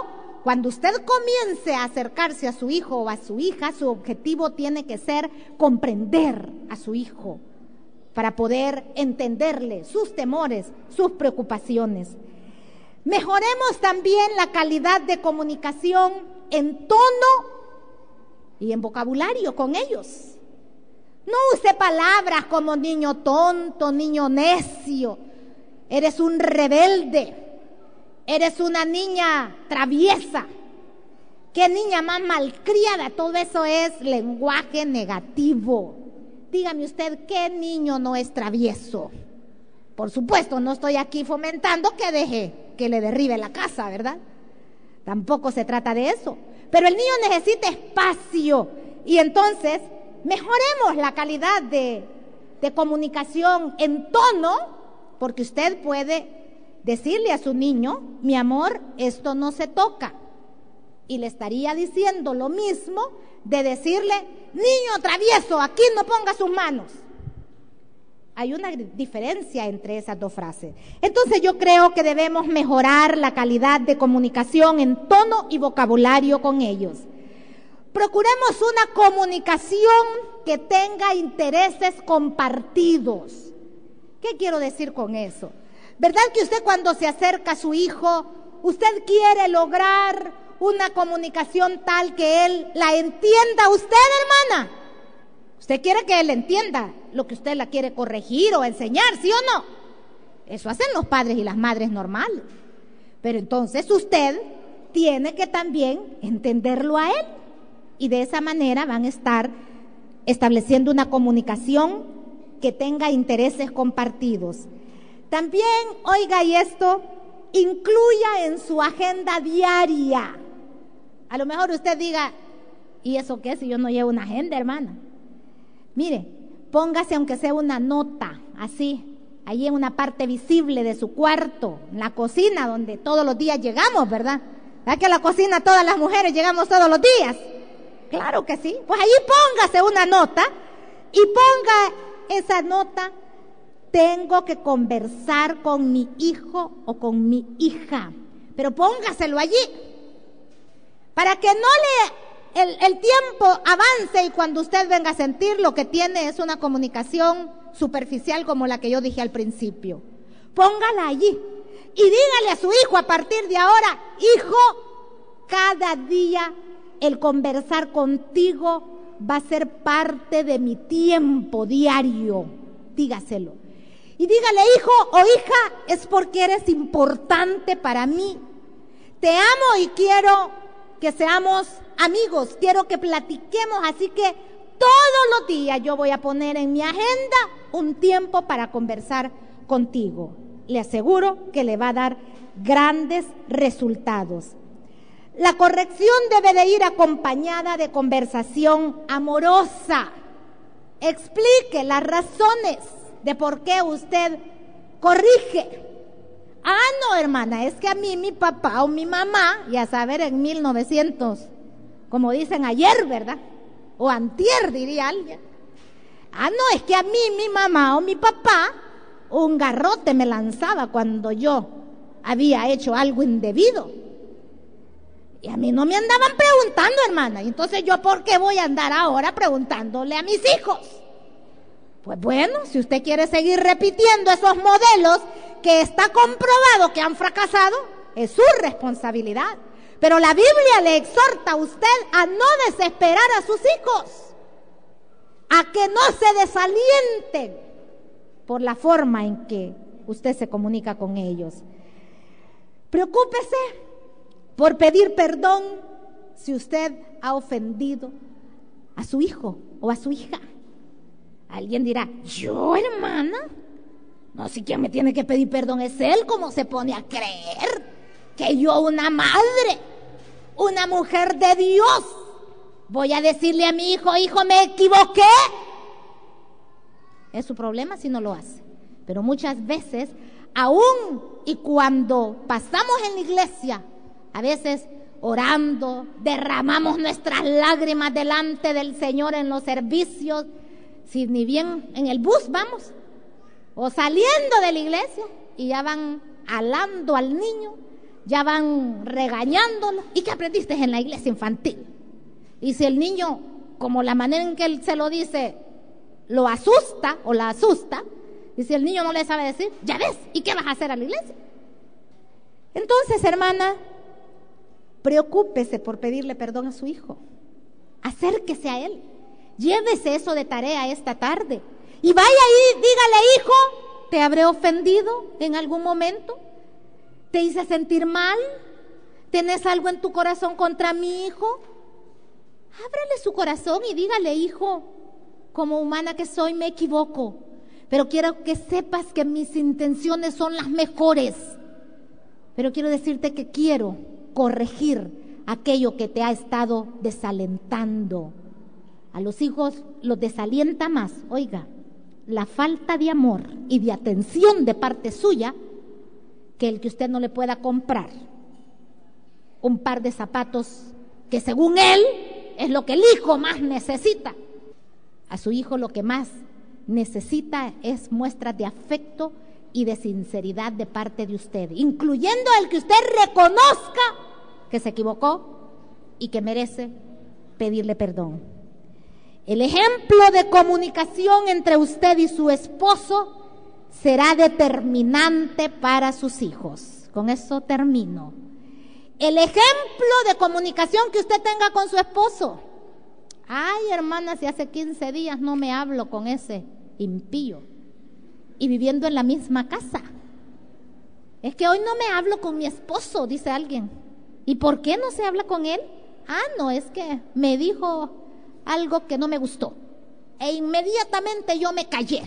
cuando usted comience a acercarse a su hijo o a su hija, su objetivo tiene que ser comprender a su hijo para poder entenderle sus temores, sus preocupaciones. Mejoremos también la calidad de comunicación en tono y en vocabulario con ellos. No use palabras como niño tonto, niño necio. Eres un rebelde. Eres una niña traviesa. Qué niña más malcriada. Todo eso es lenguaje negativo. Dígame usted, ¿qué niño no es travieso? Por supuesto, no estoy aquí fomentando que deje que le derribe la casa, ¿verdad? Tampoco se trata de eso. Pero el niño necesita espacio y entonces mejoremos la calidad de, de comunicación en tono, porque usted puede decirle a su niño, mi amor, esto no se toca. Y le estaría diciendo lo mismo de decirle, niño travieso, aquí no ponga sus manos. Hay una diferencia entre esas dos frases. Entonces yo creo que debemos mejorar la calidad de comunicación en tono y vocabulario con ellos. Procuremos una comunicación que tenga intereses compartidos. ¿Qué quiero decir con eso? ¿Verdad que usted cuando se acerca a su hijo, usted quiere lograr una comunicación tal que él la entienda usted, hermana. Usted quiere que él entienda lo que usted la quiere corregir o enseñar, ¿sí o no? Eso hacen los padres y las madres normales. Pero entonces usted tiene que también entenderlo a él. Y de esa manera van a estar estableciendo una comunicación que tenga intereses compartidos. También, oiga, y esto, incluya en su agenda diaria. A lo mejor usted diga, ¿y eso qué si yo no llevo una agenda, hermana? Mire, póngase aunque sea una nota, así, ahí en una parte visible de su cuarto, en la cocina, donde todos los días llegamos, ¿verdad? ¿Verdad que a la cocina todas las mujeres llegamos todos los días? Claro que sí. Pues ahí póngase una nota y ponga esa nota. Tengo que conversar con mi hijo o con mi hija. Pero póngaselo allí. Para que no le el, el, tiempo avance y cuando usted venga a sentir lo que tiene es una comunicación superficial como la que yo dije al principio. Póngala allí y dígale a su hijo a partir de ahora, hijo, cada día el conversar contigo va a ser parte de mi tiempo diario. Dígaselo. Y dígale, hijo o hija, es porque eres importante para mí. Te amo y quiero que seamos amigos, quiero que platiquemos, así que todos los días yo voy a poner en mi agenda un tiempo para conversar contigo. Le aseguro que le va a dar grandes resultados. La corrección debe de ir acompañada de conversación amorosa. Explique las razones de por qué usted corrige. Ah, no, hermana, es que a mí mi papá o mi mamá, ya saber, en 1900, como dicen ayer, ¿verdad? O antier, diría alguien. Ah, no, es que a mí mi mamá o mi papá un garrote me lanzaba cuando yo había hecho algo indebido. Y a mí no me andaban preguntando, hermana. Y entonces yo, ¿por qué voy a andar ahora preguntándole a mis hijos? Pues bueno, si usted quiere seguir repitiendo esos modelos que está comprobado que han fracasado, es su responsabilidad. Pero la Biblia le exhorta a usted a no desesperar a sus hijos, a que no se desalienten por la forma en que usted se comunica con ellos. Preocúpese por pedir perdón si usted ha ofendido a su hijo o a su hija. Alguien dirá, yo hermana, no sé quién me tiene que pedir perdón, es él como se pone a creer que yo una madre, una mujer de Dios, voy a decirle a mi hijo, hijo, me equivoqué. Es su problema si no lo hace. Pero muchas veces, aún y cuando pasamos en la iglesia, a veces orando, derramamos nuestras lágrimas delante del Señor en los servicios, si ni bien en el bus vamos, o saliendo de la iglesia y ya van alando al niño, ya van regañándolo. ¿Y qué aprendiste en la iglesia infantil? Y si el niño, como la manera en que él se lo dice, lo asusta o la asusta, y si el niño no le sabe decir, ya ves, ¿y qué vas a hacer a la iglesia? Entonces, hermana, Preocúpese por pedirle perdón a su hijo. Acérquese a él. Llévese eso de tarea esta tarde. Y vaya ahí, dígale, hijo, ¿te habré ofendido en algún momento? ¿Te hice sentir mal? ¿Tienes algo en tu corazón contra mi hijo? Ábrale su corazón y dígale, hijo, como humana que soy, me equivoco. Pero quiero que sepas que mis intenciones son las mejores. Pero quiero decirte que quiero corregir aquello que te ha estado desalentando. A los hijos los desalienta más, oiga, la falta de amor y de atención de parte suya que el que usted no le pueda comprar un par de zapatos que según él es lo que el hijo más necesita. A su hijo lo que más necesita es muestras de afecto y de sinceridad de parte de usted, incluyendo el que usted reconozca que se equivocó y que merece pedirle perdón. El ejemplo de comunicación entre usted y su esposo será determinante para sus hijos. Con eso termino. el ejemplo de comunicación que usted tenga con su esposo. Ay, hermana, si hace 15 días no me hablo con ese impío y viviendo en la misma casa. Es que hoy no me hablo con mi esposo, dice alguien. ¿Y por qué no se habla con él? Ah, no, es que me dijo algo que no me gustó. E inmediatamente yo me callé.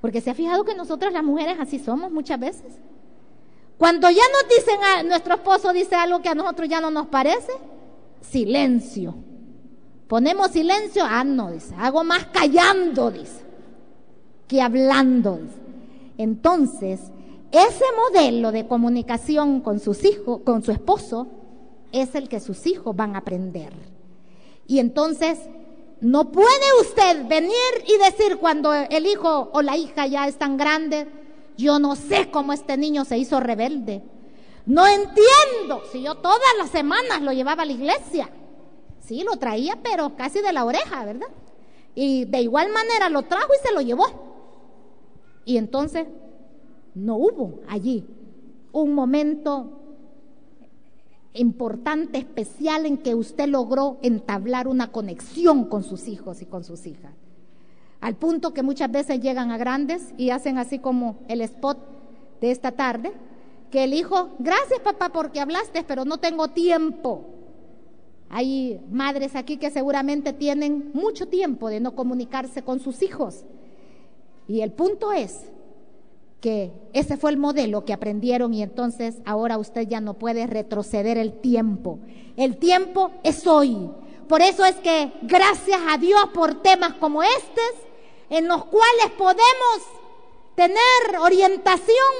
Porque se ha fijado que nosotras las mujeres así somos muchas veces. Cuando ya nos dicen, a, nuestro esposo dice algo que a nosotros ya no nos parece, silencio. Ponemos silencio, ah, no, dice, hago más callando, dice, que hablando. Entonces, ese modelo de comunicación con sus hijos, con su esposo, es el que sus hijos van a aprender. Y entonces, no puede usted venir y decir cuando el hijo o la hija ya están grandes, yo no sé cómo este niño se hizo rebelde. No entiendo si yo todas las semanas lo llevaba a la iglesia. Sí, lo traía, pero casi de la oreja, ¿verdad? Y de igual manera lo trajo y se lo llevó. Y entonces no hubo allí un momento importante, especial, en que usted logró entablar una conexión con sus hijos y con sus hijas. Al punto que muchas veces llegan a grandes y hacen así como el spot de esta tarde, que el hijo, gracias papá porque hablaste, pero no tengo tiempo. Hay madres aquí que seguramente tienen mucho tiempo de no comunicarse con sus hijos. Y el punto es que ese fue el modelo que aprendieron y entonces ahora usted ya no puede retroceder el tiempo. El tiempo es hoy. Por eso es que gracias a Dios por temas como estos, en los cuales podemos tener orientación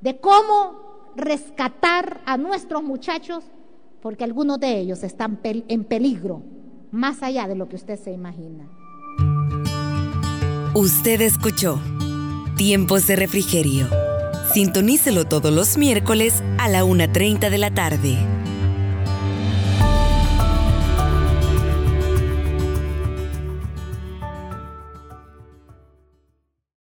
de cómo rescatar a nuestros muchachos porque algunos de ellos están en peligro, más allá de lo que usted se imagina. Usted escuchó Tiempos de Refrigerio. Sintonícelo todos los miércoles a la 1.30 de la tarde.